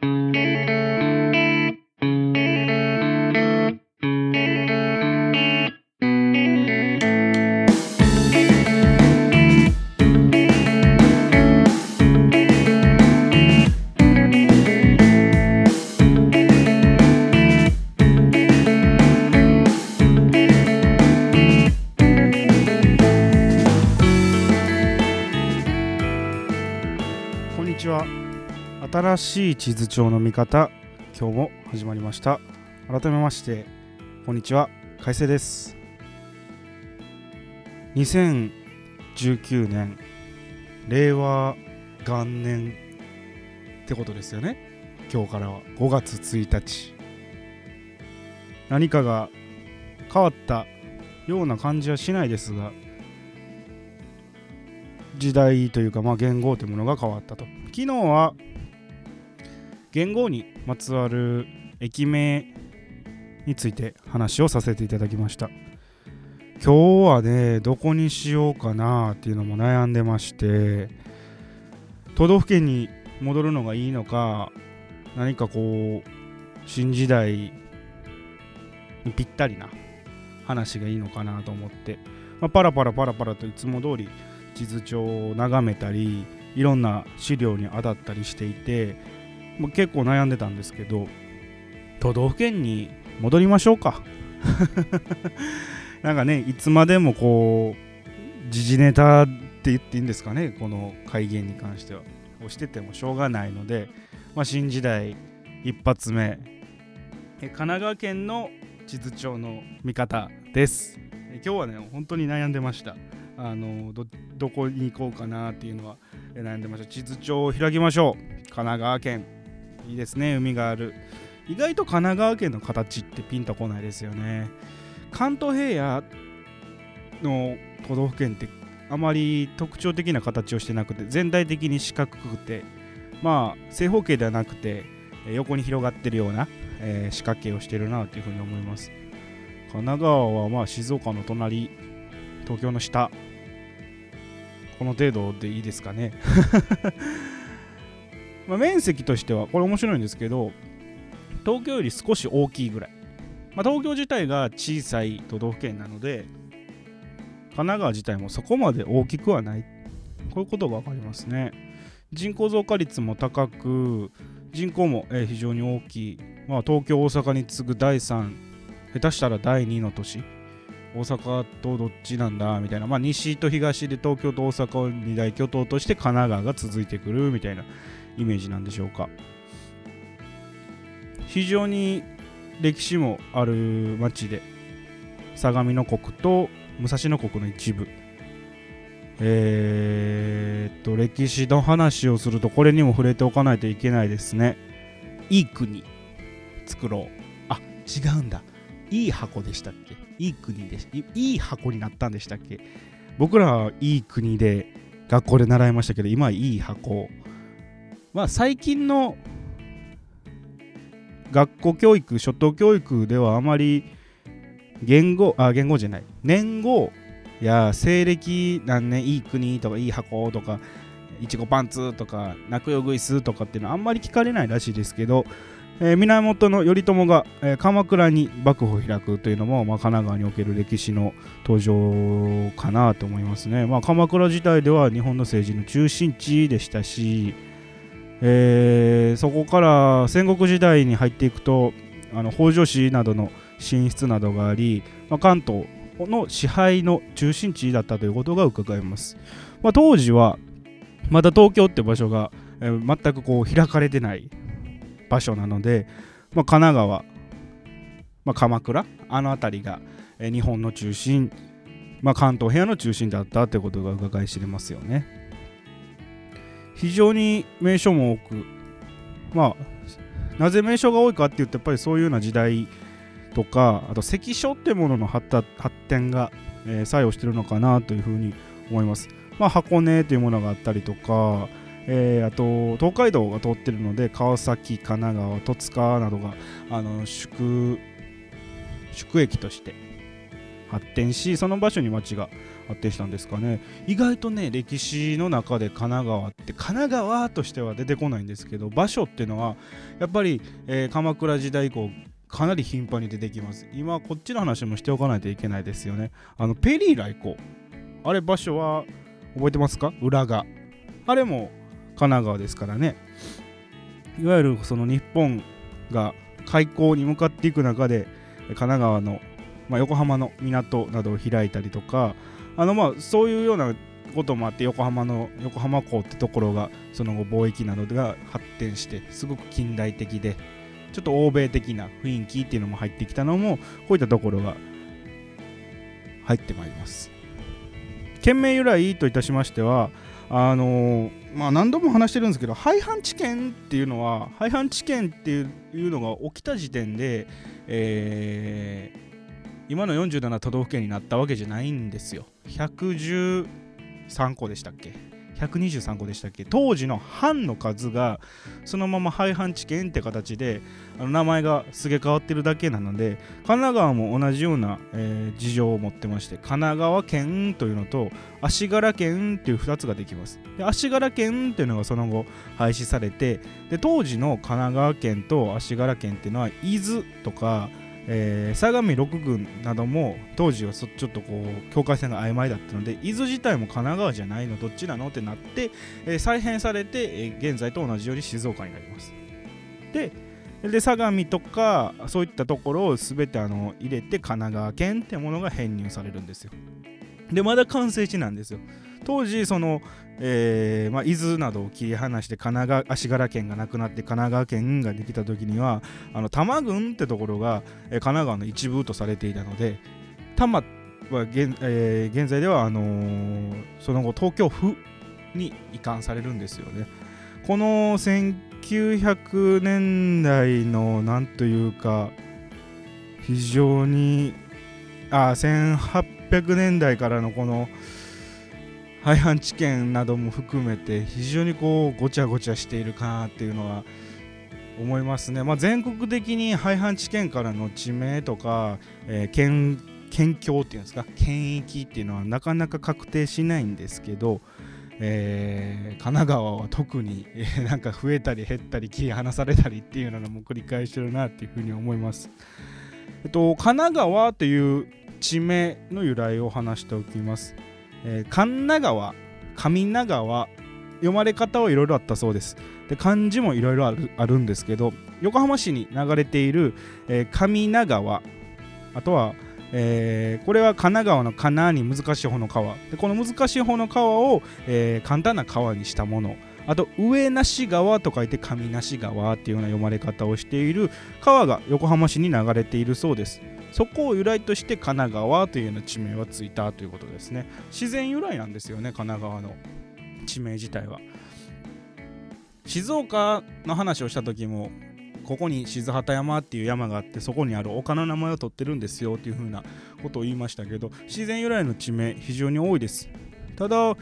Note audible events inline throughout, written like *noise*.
こんにちは。新しい地図帳の見方今日も始まりました。改めましてこんにちは。海星です。2019年令和元年ってことですよね。今日からは。5月1日何かが変わったような感じはしないですが時代というか、まあ、言語というものが変わったと。昨日は言語にまつわる駅名について話をさせていただきました。今日はねどこにしようかなっていうのも悩んでまして都道府県に戻るのがいいのか何かこう新時代にぴったりな話がいいのかなと思って、まあ、パラパラパラパラといつも通り地図帳を眺めたりいろんな資料に当たったりしていてもう結構悩んでたんですけど都道府県に戻りましょうか。*laughs* なんかねいつまでもこう時事ネタって言っていいんですかねこの改元に関しては。をしててもしょうがないので、まあ、新時代一発目。神奈川県の地図帳の見方です。今日はね本当に悩んでました。あのどこに行こうかなっていうのは悩んでました。地図帳を開きましょう。神奈川県。いいですね海がある。意外と神奈川県の形ってピンとこないですよね。関東平野の都道府県ってあまり特徴的な形をしてなくて全体的に四角くてまあ正方形ではなくて横に広がってるような、えー四角形をしてるなというふうに思います。神奈川はまあ静岡の隣東京の下。この程度でいいですかね。まあ面積としてはこれ面白いんですけど東京より少し大きいぐらい、まあ、東京自体が小さい都道府県なので神奈川自体もそこまで大きくはない。こういうことが分かりますね。人口増加率も高く人口も非常に大きい、まあ、東京大阪に次ぐ第3下手したら第2の都市。大阪とどっちなんだ？みたいな、まあ、西と東で東京と大阪を二大巨頭として神奈川が続いてくるみたいな。イメージなんでしょうか。非常に歴史もある町で相模の国と武蔵野国の一部。えーっと歴史の話をするとこれにも触れておかないといけないですね。いい国作ろう。あ違うんだ。いい箱でしたっけ？いい国でしいい箱になったんでしたっけ？僕らはいい国で学校で習いましたけど今はいい箱。まあ最近の学校教育初等教育ではあまり言語あ言語じゃない。年号や西暦何年いい国とかいい箱とかいちごパンツとか泣くよグイスとかっていうのはあんまり聞かれないらしいですけど、えー源頼朝が、えー鎌倉に幕府を開くというのも、まあ、神奈川における歴史の登場かなと思いますね、まあ、鎌倉自体では日本の政治の中心地でしたし、えーそこから戦国時代に入っていくとあの北条氏などの進出などがあり、まあ、関東の支配の中心地だったということが伺えます、まあ、当時はまだ東京って場所が、えー全くこう開かれてない場所なので、まあ、神奈川、まあ、鎌倉あの辺りが、えー日本の中心、まあ、関東平野の中心だったということが伺い知れますよね。非常に名所も多くまあなぜ名所が多いかって言ってやっぱりそういうような時代とかあと関所っていうものの発達発展が、えー作用してるのかなというふうに思います。まあ、箱根というものがあったりとか、えーあと東海道が通ってるので川崎神奈川戸塚などがあの宿宿駅として発展しその場所に町が発展したんですかね。意外とね歴史の中で神奈川って神奈川としては出てこないんですけど場所っていうのはやっぱり、えー、鎌倉時代以降かなり頻繁に出てきます。今こっちの話もしておかないといけないですよね。あのペリー来航。あれ場所は覚えてますか？裏があれも神奈川ですからね。いわゆるその日本が開港に向かっていく中で神奈川の、まあ、横浜の港などを開いたりとかあのまあそういうようなこともあって横浜の横浜港ってところがその後貿易などが発展してすごく近代的でちょっと欧米的な雰囲気っていうのも入ってきたのもこういったところが入ってまいります。県名由来といたしましてはあの、まあ、何度も話してるんですけど廃藩置県っていうのは廃藩置県っていうのが起きた時点で、えー、今の47都道府県になったわけじゃないんですよ。113個でしたっけ？123個でしたっけ？当時の藩の数がそのまま廃藩置県って形であの名前がすげ替わってるだけなので神奈川も同じような、えー、事情を持ってまして神奈川県というのと足柄県っていう2つができます。で足柄県っていうのがその後廃止されてで当時の神奈川県と足柄県っていうのは伊豆とかえー、相模6郡なども当時はちょっとこう境界線が曖昧だったので伊豆自体も神奈川じゃないのどっちなのってなって、えー、再編されて、えー、現在と同じように静岡になります。でで相模とかそういったところを全てあの入れて神奈川県ってものが編入されるんですよ。でまだ完成地なんですよ当時その、えーまあ、伊豆などを切り離して神奈川足柄県がなくなって神奈川県ができた時にはあの多摩郡ってところが、神奈川の一部とされていたので多摩は現,、えー、現在ではあのー、その後東京府に移管されるんですよね。この1900年代のなんというか非常にあ1800 100年代からのこの廃藩置県なども含めて非常にこうごちゃごちゃしているかなっていうのは思いますね、まあ、全国的に廃藩置県からの地名とか、えー、県県境っていうんですか？県域っていうのはなかなか確定しないんですけど、えー、神奈川は特に、えー、なんか増えたり減ったり切り離されたりっていうのも繰り返してるなっていうふうに思います。えっと、神奈川という地名の由来を話しておきます。えー、神奈川上長川読まれ方はいろいろあったそうです。で漢字もいろいろあるんですけど横浜市に流れている、えー、上長川あとは、えー、これは神奈川の神奈に難しい方の川。でこの難しい方の川を、えー、簡単な川にしたもの。あと上梨川と書いて上梨川っていうような読まれ方をしている川が横浜市に流れているそうです。そこを由来として神奈川というような地名はついたということですね。自然由来なんですよね神奈川の。地名自体は。静岡の話をした時もここに静畑山っていう山があってそこにある丘の名前を取ってるんですよっていう風なことを言いましたけど自然由来の地名非常に多いです。ただ、ま、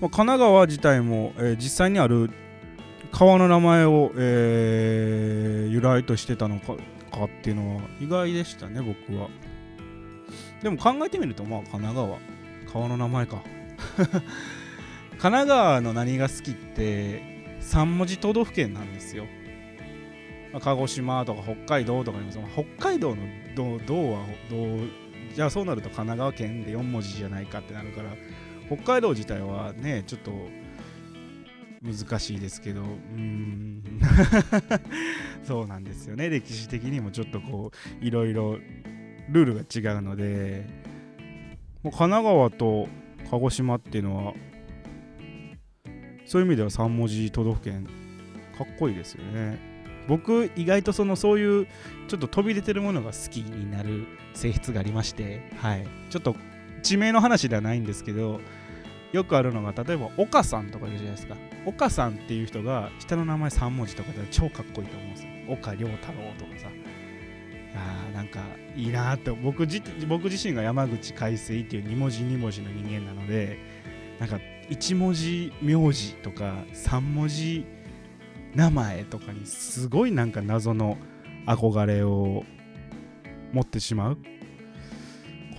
神奈川自体も、えー、実際にある川の名前を、えー、由来としてたのかかっていうのは意外でしたね僕は。でも考えてみるとまあ神奈川。川の名前か。*laughs* 神奈川の何が好きって3文字都道府県なんですよ、まあ、鹿児島とか北海道とかあります北海道の道道はどうじゃあそうなると神奈川県で4文字じゃないかってなるから北海道自体はねちょっと難しいですけど。うん。*laughs* そうなんですよね。歴史的にもちょっとこういろいろルールが違うので。もう神奈川と鹿児島っていうのはそういう意味では3文字都道府県かっこいいですよね。僕意外とそのそういうちょっと飛び出てるものが好きになる性質がありまして。はい。ちょっと地名の話ではないんですけどよくあるのが例えば岡さんとかいるじゃないですか。岡さんっていう人が下の名前3文字とかで超かっこいいと思うんですよ。岡良太郎とかさ。あーなんかいいなって。僕自僕自身が山口海水っていう2文字2文字の人間なのでなんか1文字名字とか3文字名前とかにすごいなんか謎の憧れを持ってしまう。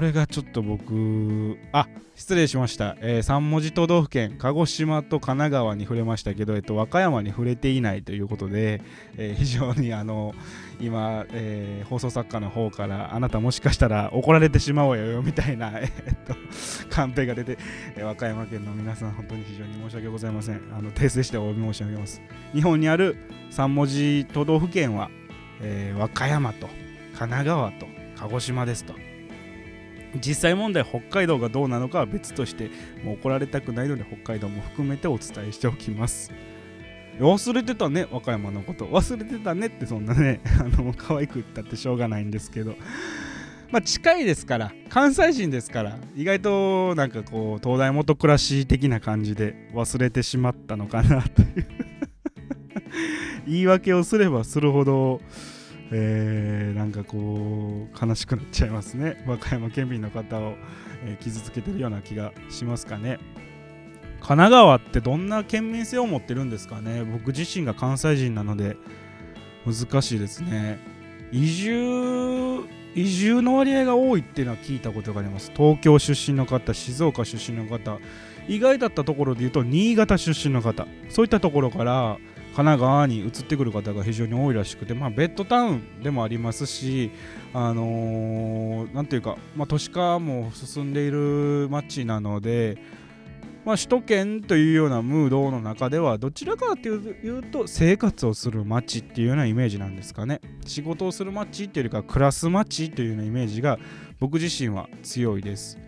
これがちょっと僕あ失礼しました、えー、3文字都道府県鹿児島と神奈川に触れましたけど、えっと、和歌山に触れていないということで、えー、非常にあの今、えー、放送作家の方からあなたもしかしたら怒られてしまおうよみたいな、えっと、カンペが出て、え和歌山県の皆さん本当に非常に申し訳ございません。あの訂正してお詫び申し上げます。日本にある3文字都道府県は、え和歌山と神奈川と鹿児島ですと。実際問題北海道がどうなのかは別としてもう怒られたくないので北海道も含めてお伝えしておきます。忘れてたね和歌山のこと。忘れてたねってそんなね *laughs* あの可愛く言ったってしょうがないんですけど。まあ近いですから関西人ですから意外となんかこう東大元暮らし的な感じで忘れてしまったのかなという。*laughs* 言い訳をすればするほどえー、なんかこう悲しくなっちゃいますね。*laughs* 和歌山県民の方を、えー、傷つけてるような気がしますかね。神奈川ってどんな県民性を持ってるんですかね。僕自身が関西人なので難しいですね。移住移住の割合が多いっていうのは聞いたことがあります。東京出身の方静岡出身の方意外だったところで言うと新潟出身の方そういったところから神奈川に移ってくる方が非常に多いらしくて、まあ、ベッドタウンでもありますし、あのー、ていうか、まあ、都市化も進んでいる街なので、まあ、首都圏というようなムードの中ではどちらかというと生活をする街っていうようなイメージなんですかね。仕事をする街っていうよりか暮らす街というようなイメージが僕自身は強いです。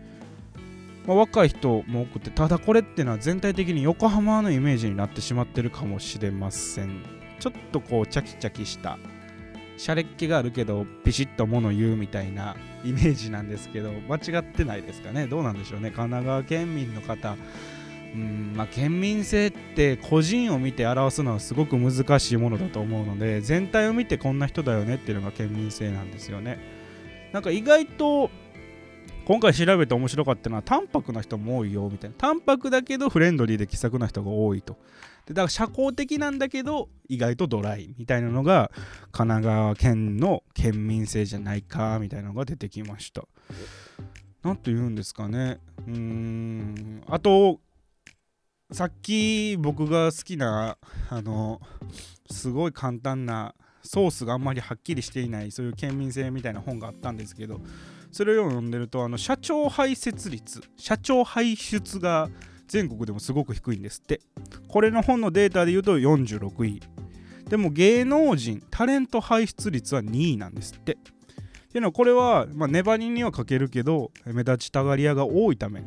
まあ、若い人も多くてただこれっていうのは全体的に横浜のイメージになってしまってるかもしれません。ちょっとこうチャキチャキしたシャレっ気があるけどピシッと物言うみたいなイメージなんですけど間違ってないですかね？どうなんでしょうね？神奈川県民の方。うんまあ、県民性って個人を見て表すのはすごく難しいものだと思うので全体を見てこんな人だよねっていうのが県民性なんですよね。なんか意外と今回調べて面白かったのは淡白な人も多いよみたいな。淡白だけどフレンドリーで気さくな人が多いと。でだから社交的なんだけど意外とドライみたいなのが神奈川県の県民性じゃないかみたいなのが出てきました。何と言うんですかね。うーん。あとさっき僕が好きなあのすごい簡単なソースがあんまりはっきりしていないそういう県民性みたいな本があったんですけどそれを読んでるとあの社長排泄率社長排出が全国でもすごく低いんですって。これの本のデータで言うと46位。でも芸能人タレント排出率は2位なんですって。っていうのはこれは、まあ、ネバニには欠けるけど目立ちたがり屋が多いため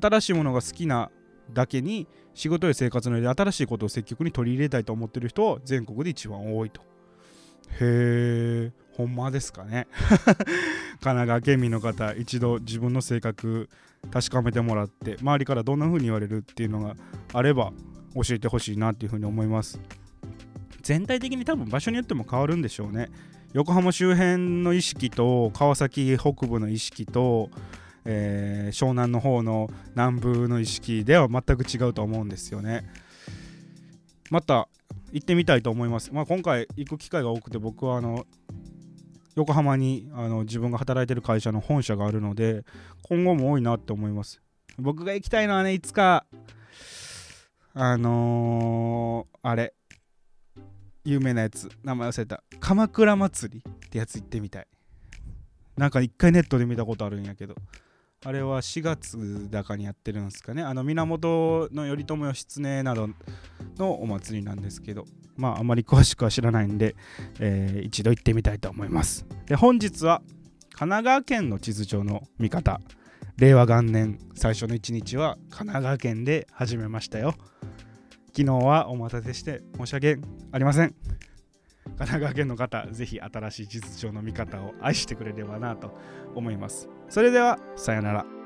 新しいものが好きなだけに仕事や生活の上で新しいことを積極に取り入れたいと思ってる人は全国で一番多いと。へえほんまですかね。*laughs* 神奈川県民の方一度自分の性格確かめてもらって周りからどんな風に言われるっていうのがあれば教えてほしいなっていう風に思います。全体的に多分場所によっても変わるんでしょうね。横浜周辺の意識と川崎北部の意識と、えー、湘南の方の南部の意識では全く違うと思うんですよね。また行ってみたいと思います、まあ、今回行く機会が多くて僕はあの横浜にあの自分が働いてる会社の本社があるので今後も多いなって思います。僕が行きたいのはねいつかあのー、あれ有名なやつ名前忘れた。鎌倉祭りってやつ行ってみたい。なんか一回ネットで見たことあるんやけど。あれは4月だかにやってるんですかね。あの源頼朝義経などのお祭りなんですけどまああまり詳しくは知らないんで、えー、一度行ってみたいと思います。で本日は神奈川県の地図上の見方。令和元年最初の1日は神奈川県で始めましたよ。昨日はお待たせして申し訳ありません。神奈川県の方ぜひ新しい地図上の見方を愛してくれればなと思います。それではさよなら。